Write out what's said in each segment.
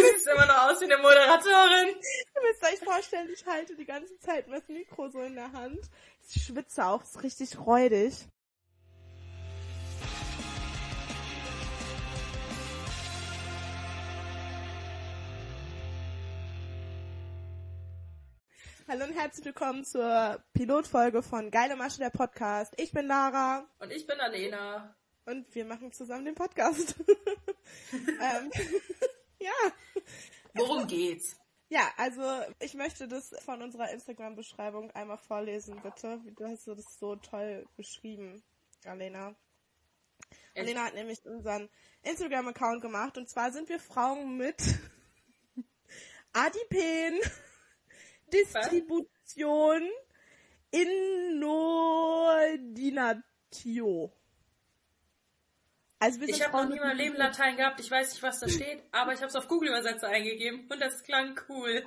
Du siehst immer noch aus wie eine Moderatorin. Ihr müsst euch vorstellen, ich halte die ganze Zeit das Mikro so in der Hand. Ich schwitze auch, ist richtig räudig. Hallo und herzlich willkommen zur Pilotfolge von Geile Masche der Podcast. Ich bin Lara. Und ich bin Alena. Und wir machen zusammen den Podcast. ähm, ja. Worum geht's? Ja, also ich möchte das von unserer Instagram-Beschreibung einmal vorlesen, bitte. Du hast das so toll beschrieben, Alena. Echt? Alena hat nämlich unseren Instagram-Account gemacht und zwar sind wir Frauen mit Adipen, Distribution, Inordinatio. Also ich habe noch nie mein Leben Latein gehabt, ich weiß nicht, was da steht, aber ich habe es auf Google-Übersetzer eingegeben und das klang cool.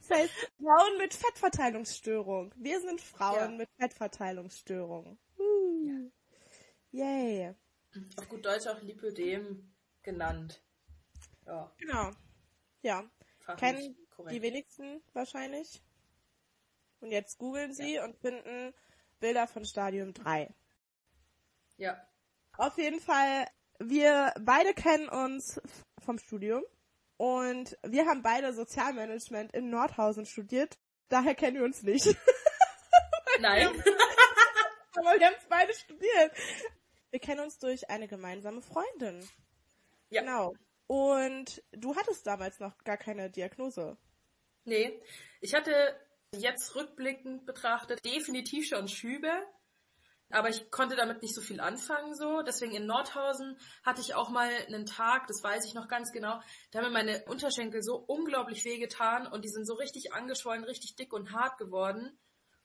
Das heißt, Frauen mit Fettverteilungsstörung. Wir sind Frauen ja. mit Fettverteilungsstörung. Uh. Ja. Yay. Auf gut Deutsch auch Lipödem genannt. Ja. Genau. Ja. Kennen die wenigsten wahrscheinlich. Und jetzt googeln sie ja. und finden Bilder von Stadium 3. Ja. Auf jeden Fall, wir beide kennen uns vom Studium und wir haben beide Sozialmanagement in Nordhausen studiert. Daher kennen wir uns nicht. Nein. Aber wir haben es beide studiert. Wir kennen uns durch eine gemeinsame Freundin. Ja. Genau. Und du hattest damals noch gar keine Diagnose. Nee. Ich hatte jetzt rückblickend betrachtet definitiv schon Schübe aber ich konnte damit nicht so viel anfangen so. Deswegen in Nordhausen hatte ich auch mal einen Tag, das weiß ich noch ganz genau, da haben mir meine Unterschenkel so unglaublich wehgetan und die sind so richtig angeschwollen, richtig dick und hart geworden.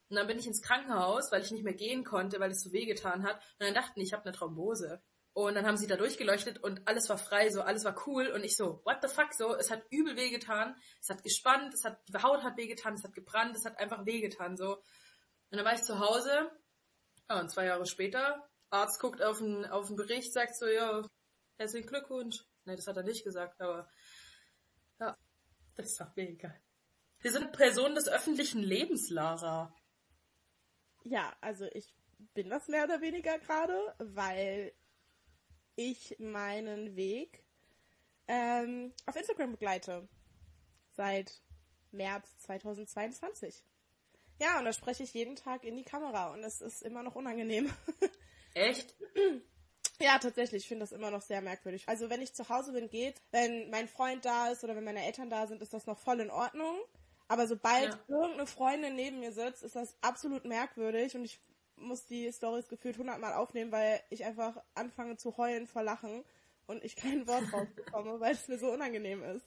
Und dann bin ich ins Krankenhaus, weil ich nicht mehr gehen konnte, weil es so wehgetan hat. Und dann dachten, ich habe eine Thrombose. Und dann haben sie da durchgeleuchtet und alles war frei, so alles war cool. Und ich so, what the fuck, so, es hat übel wehgetan, es hat gespannt, es hat, die Haut hat wehgetan, es hat gebrannt, es hat einfach wehgetan, so. Und dann war ich zu Hause ja, und zwei Jahre später, Arzt guckt auf den, auf den Bericht, sagt so, ja, herzlichen Glückwunsch. Ne, das hat er nicht gesagt, aber ja, das ist doch mir egal. Wir sind Personen des öffentlichen Lebens, Lara. Ja, also ich bin das mehr oder weniger gerade, weil ich meinen Weg ähm, auf Instagram begleite. Seit März 2022. Ja, und da spreche ich jeden Tag in die Kamera und es ist immer noch unangenehm. Echt? Ja, tatsächlich. Ich finde das immer noch sehr merkwürdig. Also wenn ich zu Hause bin, geht. Wenn mein Freund da ist oder wenn meine Eltern da sind, ist das noch voll in Ordnung. Aber sobald ja. irgendeine Freundin neben mir sitzt, ist das absolut merkwürdig und ich muss die Stories gefühlt hundertmal aufnehmen, weil ich einfach anfange zu heulen vor Lachen und ich kein Wort rausbekomme, weil es mir so unangenehm ist.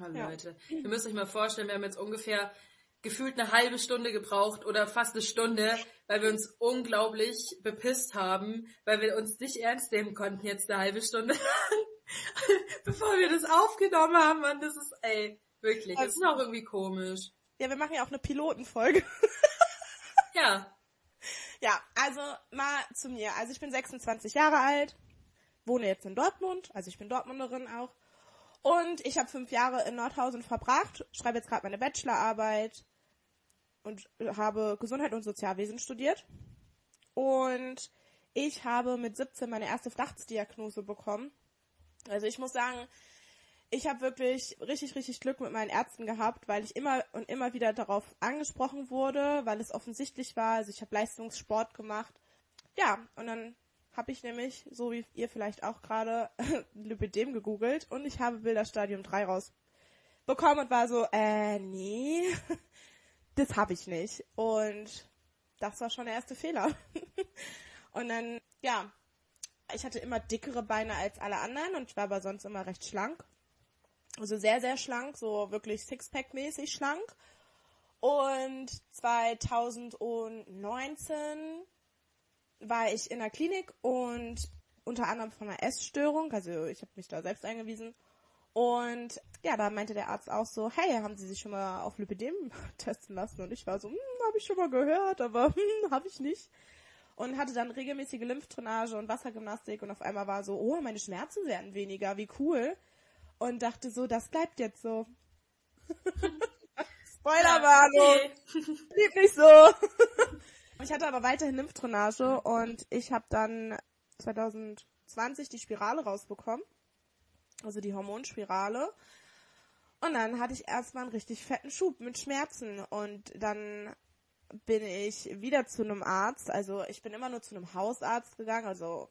Oh, Leute, ja. ihr müsst euch mal vorstellen, wir haben jetzt ungefähr gefühlt eine halbe Stunde gebraucht oder fast eine Stunde, weil wir uns unglaublich bepisst haben, weil wir uns nicht ernst nehmen konnten jetzt eine halbe Stunde lang, bevor wir das aufgenommen haben. Und das ist, ey, wirklich, das ist auch irgendwie komisch. Ja, wir machen ja auch eine Pilotenfolge. ja. Ja, also mal zu mir. Also ich bin 26 Jahre alt, wohne jetzt in Dortmund, also ich bin Dortmunderin auch. Und ich habe fünf Jahre in Nordhausen verbracht, schreibe jetzt gerade meine Bachelorarbeit und habe Gesundheit und Sozialwesen studiert. Und ich habe mit 17 meine erste Verdachtsdiagnose bekommen. Also ich muss sagen, ich habe wirklich richtig, richtig Glück mit meinen Ärzten gehabt, weil ich immer und immer wieder darauf angesprochen wurde, weil es offensichtlich war. Also ich habe Leistungssport gemacht. Ja, und dann habe ich nämlich, so wie ihr vielleicht auch gerade, Lipidem gegoogelt und ich habe Bilderstadium 3 rausbekommen und war so, äh, nee, das habe ich nicht. Und das war schon der erste Fehler. und dann, ja, ich hatte immer dickere Beine als alle anderen und ich war aber sonst immer recht schlank. Also sehr, sehr schlank, so wirklich Sixpack-mäßig schlank. Und 2019 war ich in der Klinik und unter anderem von einer Essstörung, also ich habe mich da selbst eingewiesen. Und ja, da meinte der Arzt auch so, hey, haben Sie sich schon mal auf Lipidem testen lassen? Und ich war so, hm, habe ich schon mal gehört, aber hm, habe ich nicht. Und hatte dann regelmäßige Lymphdrainage und Wassergymnastik und auf einmal war so, oh, meine Schmerzen werden weniger, wie cool. und dachte so, das bleibt jetzt so. Spoilerwarnung! Blieb nicht so. ich hatte aber weiterhin Lymphdrainage und ich habe dann 2020 die Spirale rausbekommen. Also die Hormonspirale. Und dann hatte ich erstmal einen richtig fetten Schub mit Schmerzen. Und dann bin ich wieder zu einem Arzt. Also ich bin immer nur zu einem Hausarzt gegangen. Also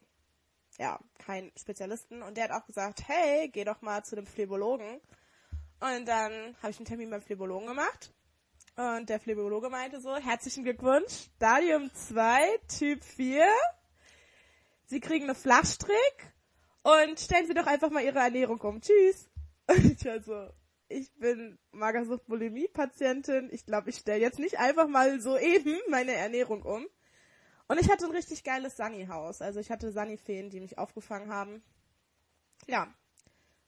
ja, kein Spezialisten. Und der hat auch gesagt, hey, geh doch mal zu dem Phlebologen. Und dann habe ich einen Termin beim Phlebologen gemacht. Und der Phlebologe meinte so, herzlichen Glückwunsch, Stadium 2, Typ 4. Sie kriegen eine Flachstrick und stellen Sie doch einfach mal Ihre Ernährung um. Tschüss. Und ich also, ich bin Magersucht-Bulimie-Patientin. Ich glaube, ich stelle jetzt nicht einfach mal so eben meine Ernährung um. Und ich hatte ein richtig geiles Sunny-Haus. Also ich hatte Sunny-Feen, die mich aufgefangen haben. Ja.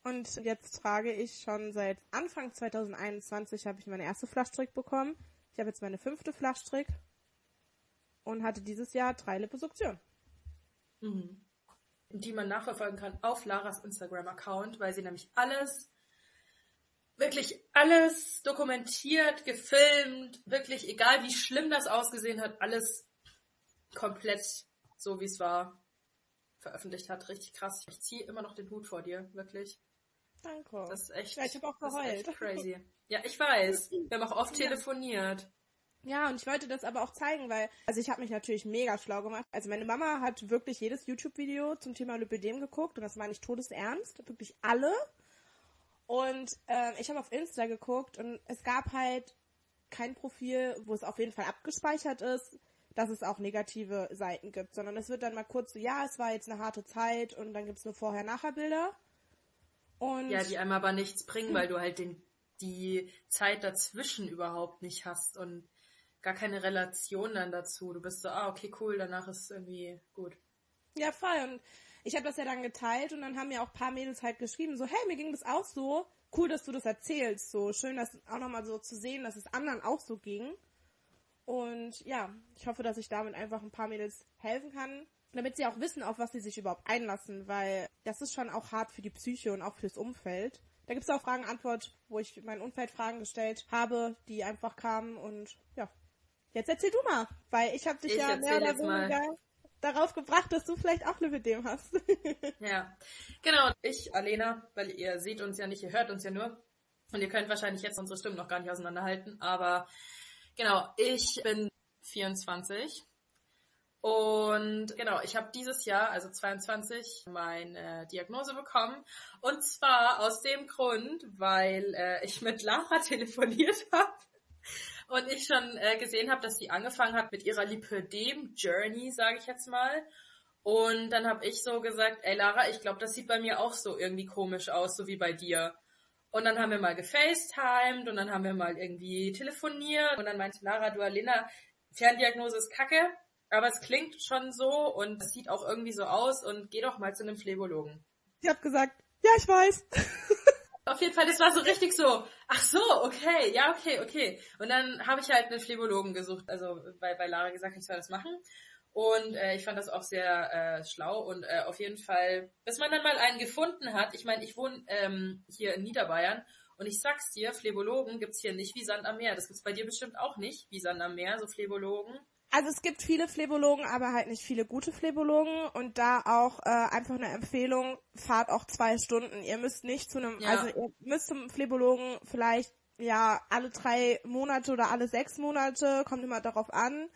Und jetzt trage ich schon seit Anfang 2021 habe ich meine erste Flaschstrick bekommen. Ich habe jetzt meine fünfte Flaschstrick und hatte dieses Jahr drei Liposuktionen. Mhm. Die man nachverfolgen kann auf Laras Instagram-Account, weil sie nämlich alles, wirklich alles dokumentiert, gefilmt, wirklich egal wie schlimm das ausgesehen hat, alles komplett so wie es war veröffentlicht hat. Richtig krass. Ich ziehe immer noch den Hut vor dir, wirklich. Danke. Das ist echt. Ja, ich habe auch das ist geheult. echt crazy. Ja, ich weiß. Wir haben auch oft telefoniert. Ja, und ich wollte das aber auch zeigen, weil, also ich habe mich natürlich mega schlau gemacht. Also meine Mama hat wirklich jedes YouTube-Video zum Thema Lipidem geguckt und das meine ich todesernst, wirklich alle. Und äh, ich habe auf Insta geguckt und es gab halt kein Profil, wo es auf jeden Fall abgespeichert ist, dass es auch negative Seiten gibt, sondern es wird dann mal kurz so, ja, es war jetzt eine harte Zeit und dann gibt's nur Vorher-Nachher-Bilder. Und Ja, die einem aber nichts bringen, weil du halt den, die Zeit dazwischen überhaupt nicht hast und gar keine Relation dann dazu. Du bist so, ah, okay, cool, danach ist irgendwie gut. Ja, voll. Und ich habe das ja dann geteilt und dann haben mir auch paar Mädels halt geschrieben, so, hey, mir ging das auch so. Cool, dass du das erzählst. So schön, das auch nochmal so zu sehen, dass es anderen auch so ging. Und ja, ich hoffe, dass ich damit einfach ein paar Mädels helfen kann, damit sie auch wissen, auf was sie sich überhaupt einlassen, weil das ist schon auch hart für die Psyche und auch fürs Umfeld. Da gibt es auch Fragen-Antwort, wo ich mein Umfeld Fragen gestellt habe, die einfach kamen und ja. Jetzt erzähl du mal, weil ich habe dich Ich ja mehr oder jetzt mal. weniger darauf gebracht, dass du vielleicht auch Lipidem hast. Ja, genau. Ich, Alena, weil ihr seht uns ja nicht, ihr hört uns ja nur. Und ihr könnt wahrscheinlich jetzt unsere Stimmen noch gar nicht auseinanderhalten. Aber genau, ich bin 24. Und genau, ich habe dieses Jahr, also 22, meine Diagnose bekommen. Und zwar aus dem Grund, weil äh, ich mit Lara telefoniert habe. Und ich schon äh, gesehen habe, dass sie angefangen hat mit ihrer Lipödem-Journey, sage ich jetzt mal. Und dann habe ich so gesagt, ey Lara, ich glaube, das sieht bei mir auch so irgendwie komisch aus, so wie bei dir. Und dann haben wir mal gefacetimed und dann haben wir mal irgendwie telefoniert und dann meinte Lara, du Alena, Ferndiagnose ist kacke, aber es klingt schon so und es sieht auch irgendwie so aus und geh doch mal zu einem Phlebologen. ich habe gesagt, ja, ich weiß. Auf jeden Fall, das war so richtig so, ach so, okay, ja, okay, okay. Und dann habe ich halt einen Phlebologen gesucht, also bei, bei Lara gesagt, ich soll das machen. Und äh, ich fand das auch sehr äh, schlau und äh, auf jeden Fall, bis man dann mal einen gefunden hat, ich meine, ich wohne ähm, hier in Niederbayern und ich sag's dir, Phlebologen gibt's hier nicht wie Sand am Meer. Das gibt's bei dir bestimmt auch nicht wie Sand am Meer, so Phlebologen. Also es gibt viele Phlebologen, aber halt nicht viele gute Phlebologen und da auch äh, einfach eine Empfehlung, fahrt auch zwei Stunden. Ihr müsst nicht zu einem, Ja. also ihr müsst zum Phlebologen vielleicht ja alle drei Monate oder alle sechs Monate, kommt immer darauf an.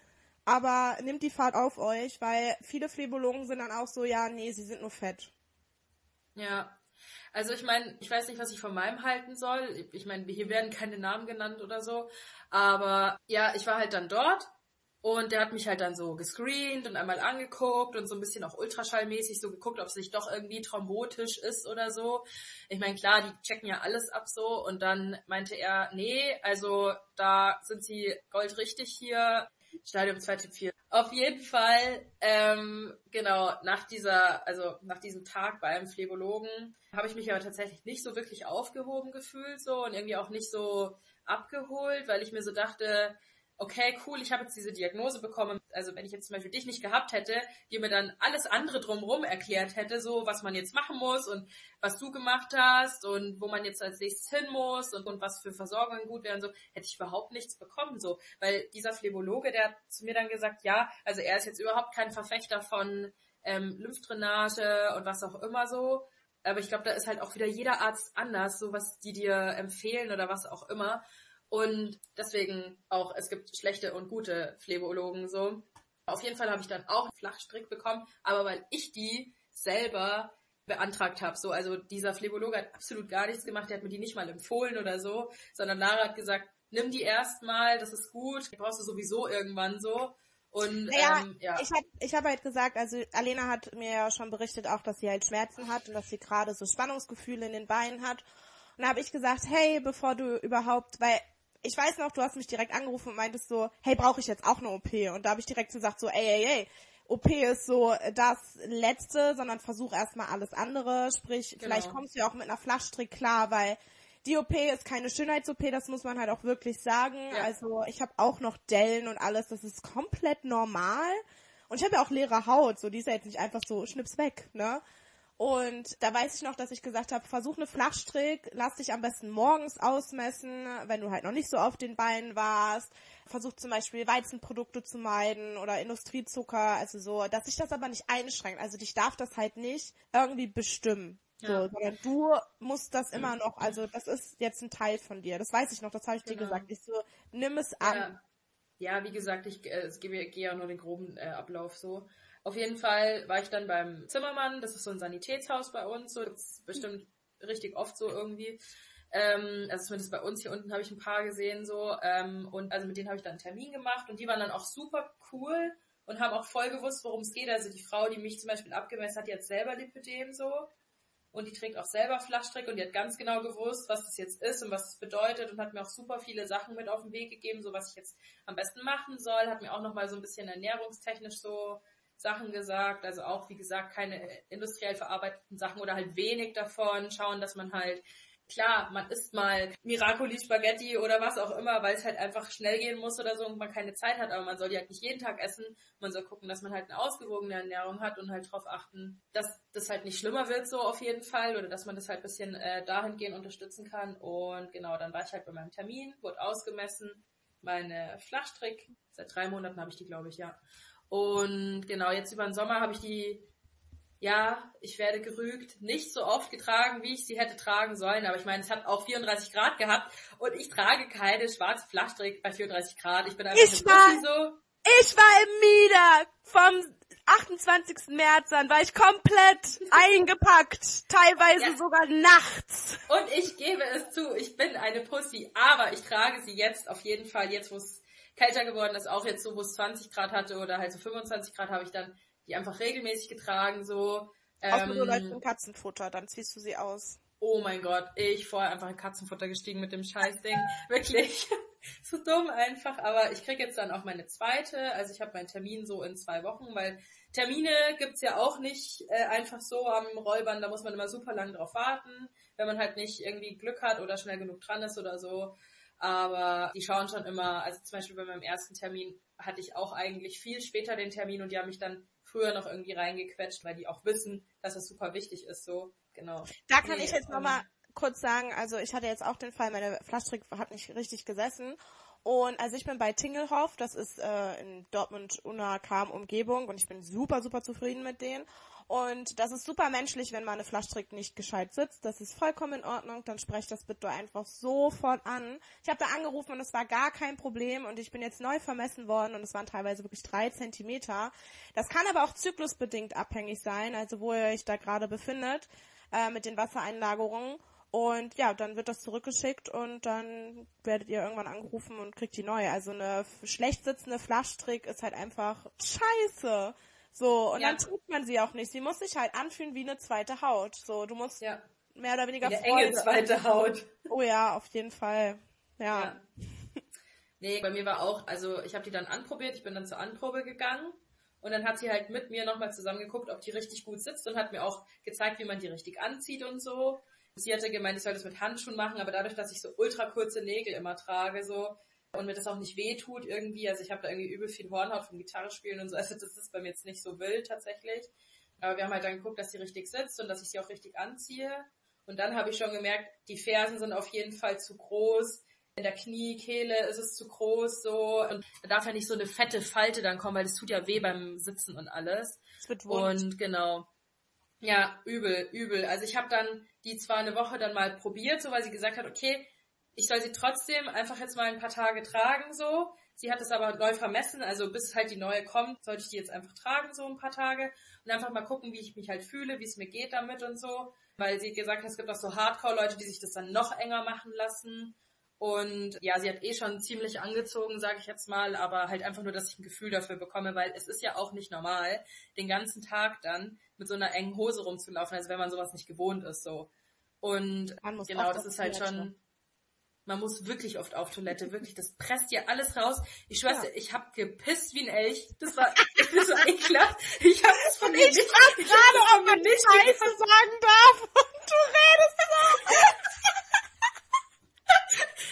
Aber nehmt die Fahrt auf euch, weil viele Phlebologen sind dann auch so, ja, nee, sie sind nur fett. Ja. Also ich meine, ich weiß nicht, was ich von meinem halten soll. Ich meine, hier werden keine Namen genannt oder so. Aber ja, ich war halt dann dort und der hat mich halt dann so gescreent und einmal angeguckt und so ein bisschen auch ultraschallmäßig so geguckt, ob es nicht doch irgendwie thrombotisch ist oder so. Ich meine, klar, die checken ja alles ab so und dann meinte er, nee, also da sind sie goldrichtig hier. Stadium 2 Typ 4. Auf jeden Fall, ähm, genau, nach dieser, also nach diesem Tag bei einem Phlebologen habe ich mich aber tatsächlich nicht so wirklich aufgehoben gefühlt so und irgendwie auch nicht so abgeholt, weil ich mir so dachte, okay, cool, ich habe jetzt diese Diagnose bekommen. Also wenn ich jetzt zum Beispiel dich nicht gehabt hätte, die mir dann alles andere drumherum erklärt hätte, so was man jetzt machen muss und was du gemacht hast und wo man jetzt als nächstes hin muss und, und was für Versorgungen gut wären, so, hätte ich überhaupt nichts bekommen, so. Weil dieser Phlebologe, der hat zu mir dann gesagt, ja, also er ist jetzt überhaupt kein Verfechter von ähm, Lymphdrainage und was auch immer so. Aber ich glaube, da ist halt auch wieder jeder Arzt anders, so was die dir empfehlen oder was auch immer. Und deswegen auch, es gibt schlechte und gute Phlebologen so. Auf jeden Fall habe ich dann auch einen Flachstrick bekommen, aber weil ich die selber beantragt habe. So, also dieser Phlebologe hat absolut gar nichts gemacht, der hat mir die nicht mal empfohlen oder so, sondern Lara hat gesagt, nimm die erstmal, das ist gut, die brauchst du sowieso irgendwann so. Und Naja, ähm, ja. ich habe ich hab halt gesagt, also Alena hat mir ja schon berichtet auch, dass sie halt Schmerzen hat und dass sie gerade so Spannungsgefühle in den Beinen hat. Und da habe ich gesagt, hey, bevor du überhaupt, weil ich weiß noch, du hast mich direkt angerufen und meintest so, hey, brauche ich jetzt auch eine OP? Und da habe ich direkt gesagt so, ey, ey, ey, OP ist so das Letzte, sondern versuch erstmal alles andere. Sprich, Genau. vielleicht kommst du ja auch mit einer Flaschstrick klar, weil die OP ist keine Schönheits-OP, das muss man halt auch wirklich sagen. Ja. Also ich habe auch noch Dellen und alles, das ist komplett normal. Und ich habe ja auch leere Haut, so die ist ja jetzt nicht einfach so schnips weg, ne? Und da weiß ich noch, dass ich gesagt habe, versuch eine Flachstrick, lass dich am besten morgens ausmessen, wenn du halt noch nicht so auf den Beinen warst. Versuch zum Beispiel Weizenprodukte zu meiden oder Industriezucker, also so, dass sich das aber nicht einschränkt. Also dich darf das halt nicht irgendwie bestimmen. So, Ja. sondern du musst das immer noch, also das ist jetzt ein Teil von dir. Das weiß ich noch, das habe ich dir Genau. gesagt. Ich so, nimm es an. Ja, ja wie gesagt, ich äh, es gebe gehe ja nur den groben äh, Ablauf so. Auf jeden Fall war ich dann beim Zimmermann, das ist so ein Sanitätshaus bei uns, so das ist bestimmt richtig oft so irgendwie. Ähm, also zumindest bei uns hier unten habe ich ein paar gesehen so. Ähm, und also mit denen habe ich dann einen Termin gemacht und die waren dann auch super cool und haben auch voll gewusst, worum es geht. Also die Frau, die mich zum Beispiel abgemessen hat, die hat selber Lipödem so und die trägt auch selber Flachstrick und die hat ganz genau gewusst, was das jetzt ist und was es bedeutet und hat mir auch super viele Sachen mit auf den Weg gegeben, so was ich jetzt am besten machen soll, hat mir auch nochmal so ein bisschen ernährungstechnisch so Sachen gesagt, also auch wie gesagt keine industriell verarbeiteten Sachen oder halt wenig davon, schauen, dass man halt Klar, man isst mal Miracoli Spaghetti oder was auch immer, weil es halt einfach schnell gehen muss oder so und man keine Zeit hat, aber man soll die halt nicht jeden Tag essen. Man soll gucken, dass man halt eine ausgewogene Ernährung hat und halt darauf achten, dass das halt nicht schlimmer wird so auf jeden Fall oder dass man das halt bisschen äh, dahingehend unterstützen kann. Und genau, dann war ich halt bei meinem Termin, wurde ausgemessen, meine Flachstrick, seit drei Monaten habe ich die, glaube ich, ja. Und genau, jetzt über den Sommer habe ich die ja, ich werde gerügt, nicht so oft getragen, wie ich sie hätte tragen sollen, aber ich meine, es hat auch 34 Grad gehabt und ich trage keine schwarze Flachstrick bei 34 Grad. Ich bin einfach Ich eine war- Pussy so. Ich war im Mieder vom 28. März an, war ich komplett eingepackt, teilweise Ja. sogar nachts. Und ich gebe es zu, ich bin eine Pussy, aber ich trage sie jetzt auf jeden Fall, jetzt wo es kälter geworden ist, auch jetzt so, wo es 20 Grad hatte oder halt so 25 Grad, habe ich dann die einfach regelmäßig getragen, so. Ähm, läufst im Katzenfutter, dann ziehst du sie aus. Oh mein Gott, ich vorher einfach in Katzenfutter gestiegen mit dem Scheißding. Wirklich. so dumm einfach. Aber ich krieg jetzt dann auch meine zweite. Also ich habe meinen Termin so in zwei Wochen, weil Termine gibt's ja auch nicht äh, einfach so am Rollband. Da muss man immer super lang drauf warten, wenn man halt nicht irgendwie Glück hat oder schnell genug dran ist oder so. Aber die schauen schon immer, also zum Beispiel bei meinem ersten Termin hatte ich auch eigentlich viel später den Termin und die haben mich dann früher noch irgendwie reingequetscht, weil die auch wissen, dass das super wichtig ist, so. Genau. Da kann Nee, ich jetzt ähm, nochmal kurz sagen, also ich hatte jetzt auch den Fall, meine Flaschstrick hat nicht richtig gesessen. Und also ich bin bei Tingelhoff, das ist äh, in Dortmund Unna Kam Umgebung und ich bin super, super zufrieden mit denen. Und das ist super menschlich, wenn meine Flaschstrick nicht gescheit sitzt. Das ist vollkommen in Ordnung. Dann sprecht das bitte einfach sofort an. Ich habe da angerufen und es war gar kein Problem und ich bin jetzt neu vermessen worden und es waren teilweise wirklich drei Zentimeter. Das kann aber auch zyklusbedingt abhängig sein, also wo ihr euch da gerade befindet äh, mit den Wassereinlagerungen. Und ja, dann wird das zurückgeschickt und dann werdet ihr irgendwann angerufen und kriegt die neue. Also eine schlecht sitzende Flaschstrick ist halt einfach scheiße. So, und Ja. dann tut man sie auch nicht. Sie muss sich halt anfühlen wie eine zweite Haut. So, du musst Ja. mehr oder weniger Eine enge zweite Haut. Oh ja, auf jeden Fall. Ja. Ja. Nee, bei mir war auch, also ich habe die dann anprobiert, ich bin dann zur Anprobe gegangen und dann hat sie halt mit mir nochmal zusammen geguckt, ob die richtig gut sitzt und hat mir auch gezeigt, wie man die richtig anzieht und so. Sie hatte gemeint, ich soll das mit Handschuhen machen, aber dadurch, dass ich so ultra kurze Nägel immer trage, so, und mir das auch nicht weh tut irgendwie. Also ich habe da irgendwie übel viel Hornhaut vom Gitarre spielen und so. Also das ist bei mir jetzt nicht so wild tatsächlich. Aber wir haben halt dann geguckt, dass sie richtig sitzt und dass ich sie auch richtig anziehe. Und dann habe ich schon gemerkt, die Fersen sind auf jeden Fall zu groß. In der Kniekehle ist es zu groß so. Und da darf ja nicht so eine fette Falte dann kommen, weil das tut ja weh beim Sitzen und alles. Es wird wund. Und genau. Ja, übel, übel. Also ich habe dann die zwar eine Woche dann mal probiert, so weil sie gesagt hat, okay, ich soll sie trotzdem einfach jetzt mal ein paar Tage tragen so. Sie hat es aber neu vermessen, also bis halt die neue kommt, sollte ich die jetzt einfach tragen so ein paar Tage und einfach mal gucken, wie ich mich halt fühle, wie es mir geht damit und so. Weil sie gesagt hat, es gibt auch so Hardcore-Leute, die sich das dann noch enger machen lassen. Und ja, sie hat eh schon ziemlich angezogen, sage ich jetzt mal, aber halt einfach nur, dass ich ein Gefühl dafür bekomme, weil es ist ja auch nicht normal, den ganzen Tag dann mit so einer engen Hose rumzulaufen, also wenn man sowas nicht gewohnt ist so. Und genau, das ist halt schon, man muss wirklich oft auf Toilette, wirklich, das presst ja alles raus. Ich schwör's ja. ich hab gepisst wie ein Elch. Das war, ich bin so ekelhaft. Ich hab es von mir nicht, ich gerade, ob man nicht Scheiße sagen darf und du redest so.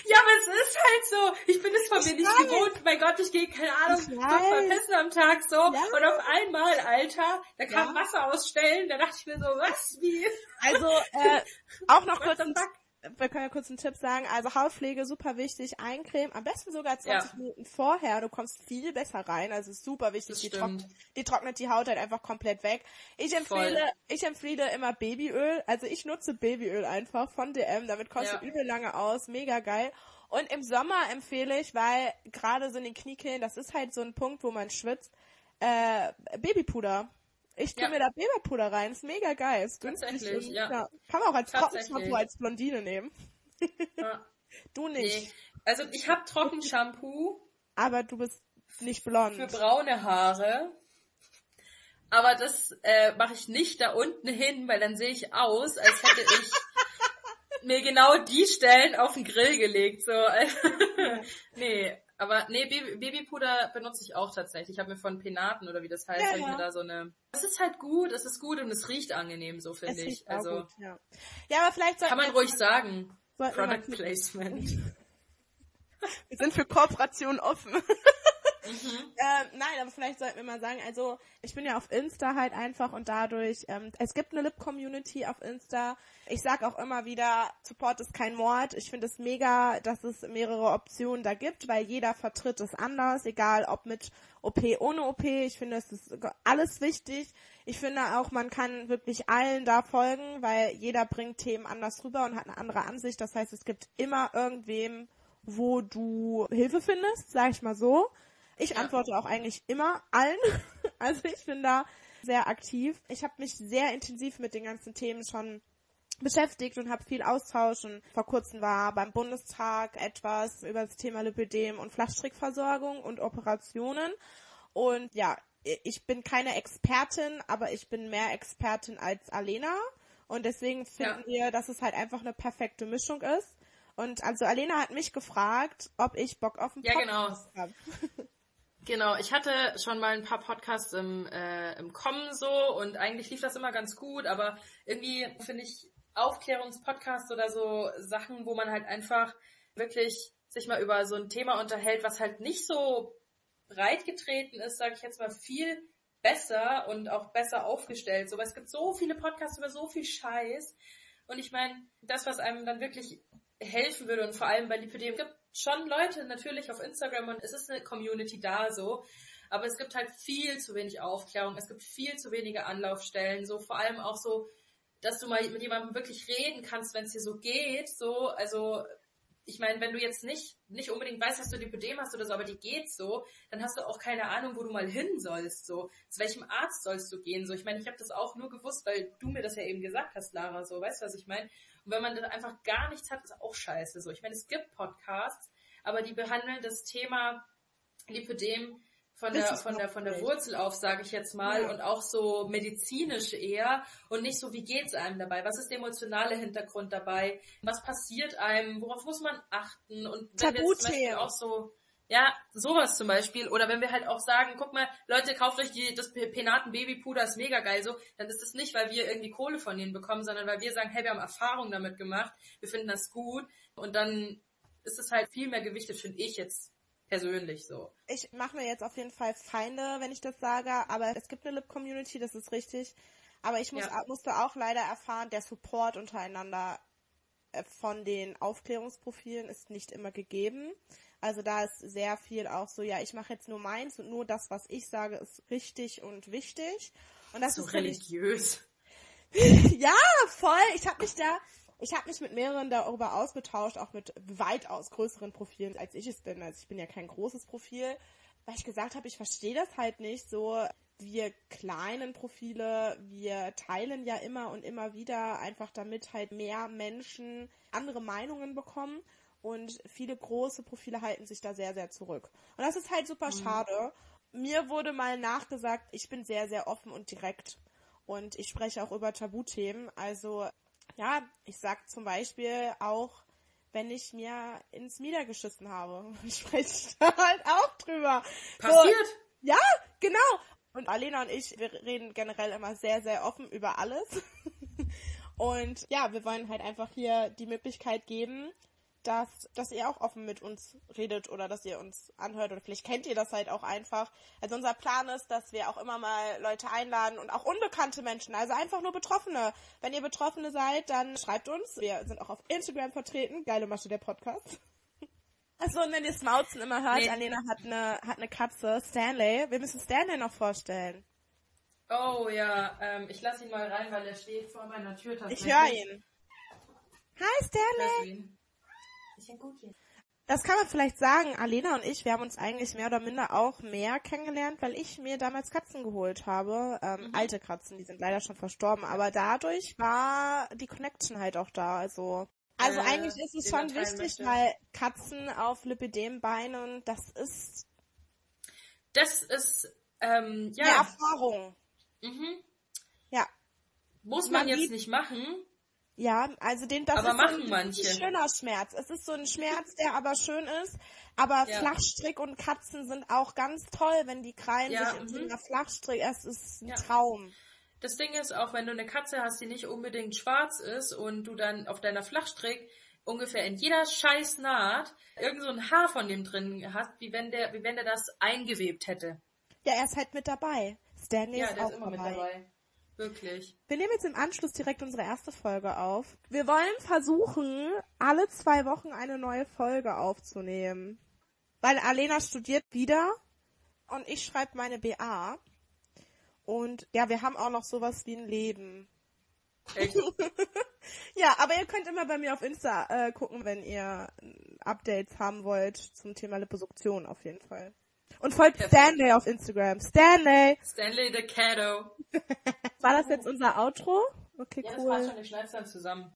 ja, aber es ist halt so. Ich bin es von ich mir nicht weiß. gewohnt. Mein Gott, ich gehe, keine Ahnung, fünfmal pissen am Tag so. Ja. Und auf einmal, Alter, da kam ja. Wasser ausstellen. Da dachte ich mir so, was, wie? Also, äh, auch noch kurz ein wir können ja kurz einen Tipp sagen. Also Hautpflege super wichtig, eincremen, am besten sogar 20 ja. Minuten vorher. Du kommst viel besser rein. Also ist super wichtig. Die, trock die, trocknet die Haut halt einfach komplett weg. Ich empfehle, Voll. ich empfehle immer Babyöl. Also ich nutze Babyöl einfach von DM. Damit kostet ja. übel lange aus. Mega geil. Und im Sommer empfehle ich, weil gerade so in den Kniekehlen, das ist halt so ein Punkt, wo man schwitzt, äh, Babypuder. Ich tue ja. mir da Babypuder rein, ist mega geil. Ist Tatsächlich, und, ja. ja. Kann man auch als Trockenshampoo als Blondine nehmen. Ja. du nicht. Nee. Also ich habe Trockenshampoo. Aber du bist nicht blond. Für braune Haare. Aber das äh, mache ich nicht da unten hin, weil dann sehe ich aus, als hätte ich mir genau die Stellen auf den Grill gelegt. So. nee, aber nee, Baby, Babypuder benutze ich auch tatsächlich. Ich habe mir von Penaten oder wie das heißt, ja, ja. ich mir da so eine. Es ist halt gut, es ist gut und es riecht angenehm, so finde ich. Also gut, ja. ja, aber vielleicht kann man ruhig sagen. Product Placement. Wir sind für Kooperation offen. Mhm. Äh, nein, aber vielleicht sollten wir mal sagen, also ich bin ja auf Insta halt einfach und dadurch, ähm, es gibt eine Lip-Community auf Insta. Ich sag auch immer wieder, Support ist kein Mord. Ich finde es mega, dass es mehrere Optionen da gibt, weil jeder vertritt es anders, egal ob mit OP, ohne OP. Ich finde, es ist alles wichtig. Ich finde auch, man kann wirklich allen da folgen, weil jeder bringt Themen anders rüber und hat eine andere Ansicht. Das heißt, es gibt immer irgendwem, wo du Hilfe findest, sag ich mal so. Ich antworte auch eigentlich immer allen. Also ich bin da sehr aktiv. Ich habe mich sehr intensiv mit den ganzen Themen schon beschäftigt und habe viel Austausch und vor kurzem war beim Bundestag etwas über das Thema Lipödem und Flaschstrickversorgung und Operationen und ja, ich bin keine Expertin, aber ich bin mehr Expertin als Alena und deswegen finden ja. wir, dass es halt einfach eine perfekte Mischung ist. Und also Alena hat mich gefragt, ob ich Bock auf einen ja, Podcast genau. habe. Genau, ich hatte schon mal ein paar Podcasts im, äh, im Kommen so und eigentlich lief das immer ganz gut, aber irgendwie finde ich Aufklärungspodcasts oder so Sachen, wo man halt einfach wirklich sich mal über so ein Thema unterhält, was halt nicht so breit getreten ist, sage ich jetzt mal, viel besser und auch besser aufgestellt. So, weil es gibt so viele Podcasts über so viel Scheiß. Und ich meine, das, was einem dann wirklich helfen würde und vor allem bei Lipidem gibt schon Leute natürlich auf Instagram und es ist eine Community da so, aber es gibt halt viel zu wenig Aufklärung, es gibt viel zu wenige Anlaufstellen, so vor allem auch so, dass du mal mit jemandem wirklich reden kannst, wenn es dir so geht, so, also ich meine, wenn du jetzt nicht, nicht unbedingt weißt, dass du Lipödem hast oder so, aber die geht so, dann hast du auch keine Ahnung, wo du mal hin sollst, so. Zu welchem Arzt sollst du gehen, so. Ich meine, ich habe das auch nur gewusst, weil du mir das ja eben gesagt hast, Lara, so. Weißt du, was ich meine? Und wenn man dann einfach gar nichts hat, ist auch scheiße. So, ich meine, es gibt Podcasts, aber die behandeln das Thema Lipödem von der, von der, von der Wurzel auf, sage ich jetzt mal, ja. und auch so medizinisch eher und nicht so, wie geht's einem dabei? Was ist der emotionale Hintergrund dabei? Was passiert einem? Worauf muss man achten? Und wenn Beispiel auch so, ja, sowas zum Beispiel. Oder wenn wir halt auch sagen, guck mal, Leute, kauft euch die, das Penaten Babypuder, ist mega geil so, dann ist es nicht, weil wir irgendwie Kohle von ihnen bekommen, sondern weil wir sagen, hey, wir haben Erfahrung damit gemacht, wir finden das gut und dann ist es halt viel mehr gewichtet, finde ich jetzt persönlich so. Ich mache mir jetzt auf jeden Fall Feinde, wenn ich das sage, aber es gibt eine Lip-Community, das ist richtig. Aber ich muss, Ja. musste auch leider erfahren, der Support untereinander äh, von den Aufklärungsprofilen ist nicht immer gegeben. Also da ist sehr viel auch so, ja, ich mache jetzt nur meins und nur das, was ich sage, ist richtig und wichtig. Und das So ist religiös. ja, voll. Ich habe mich da, ich habe mich mit mehreren darüber ausgetauscht, auch mit weitaus größeren Profilen, als ich es bin. Also ich bin ja kein großes Profil, weil ich gesagt habe, ich verstehe das halt nicht so. Wir kleinen Profile, wir teilen ja immer und immer wieder, einfach damit halt mehr Menschen andere Meinungen bekommen. Und viele große Profile halten sich da sehr, sehr zurück. Und das ist halt super schade. Mir wurde mal nachgesagt, ich bin sehr, sehr offen und direkt. Und ich spreche auch über Tabuthemen. Also, ja, ich sag zum Beispiel auch, wenn ich mir ins Mieder geschissen habe, spreche ich da halt auch drüber. Passiert? So, ja, genau. Und Alena und ich, wir reden generell immer sehr, sehr offen über alles. Und ja, wir wollen halt einfach hier die Möglichkeit geben, dass, dass ihr auch offen mit uns redet oder dass ihr uns anhört oder vielleicht kennt ihr das halt auch einfach. Also unser Plan ist, dass wir auch immer mal Leute einladen und auch unbekannte Menschen, also einfach nur Betroffene. Wenn ihr Betroffene seid, dann schreibt uns. Wir sind auch auf Instagram vertreten. Geile Masche der Podcast. Achso, und wenn ihr Smauzen immer hört, Nee. Alena hat eine, hat eine Katze, Stanley. Wir müssen Stanley noch vorstellen. Oh ja, ähm, ich lasse ihn mal rein, weil er steht vor meiner Tür Ich tatsächlich. höre ihn. Hi Stanley! Ist ja gut hier. Das kann man vielleicht sagen, Alena und ich, wir haben uns eigentlich mehr oder minder auch mehr kennengelernt, weil ich mir damals Katzen geholt habe. Ähm, Alte Katzen, die sind leider schon verstorben, aber dadurch war die Connection halt auch da. Also, also Äh, eigentlich ist es schon wichtig, möchte. weil Katzen auf Lipidembeinen, das ist Das ist, ähm, ja, eine Erfahrung. mhm. Ja. muss man Man jetzt nicht machen. Ja, also den, das Aber ist so ein, ein schöner Schmerz. Es ist so ein Schmerz, der aber schön ist. Aber Ja. Flachstrick und Katzen sind auch ganz toll, wenn die krallen Ja, sich in so mhm. einer Flachstrick. Es ist ein Ja. Traum. Das Ding ist, auch wenn du eine Katze hast, die nicht unbedingt schwarz ist und du dann auf deiner Flachstrick ungefähr in jeder scheiß Naht irgend so ein Haar von dem drin hast, wie wenn der, wie wenn der das eingewebt hätte. Ja, er ist halt mit dabei. Stanley Ja, ist auch ist immer mit dabei. Wirklich. Wir nehmen jetzt im Anschluss direkt unsere erste Folge auf. Wir wollen versuchen, alle zwei Wochen eine neue Folge aufzunehmen. Weil Alena studiert wieder und ich schreibe meine BA. Und ja, wir haben auch noch sowas wie ein Leben. Echt. Ja, aber ihr könnt immer bei mir auf Insta äh, gucken, wenn ihr Updates haben wollt zum Thema Liposuktion auf jeden Fall. Und folgt Perfekt. Stanley auf Instagram. Stanley! Stanley the Cato. War das jetzt unser Outro? Okay, Ja, das cool. passt schon, ich schneid's dann zusammen.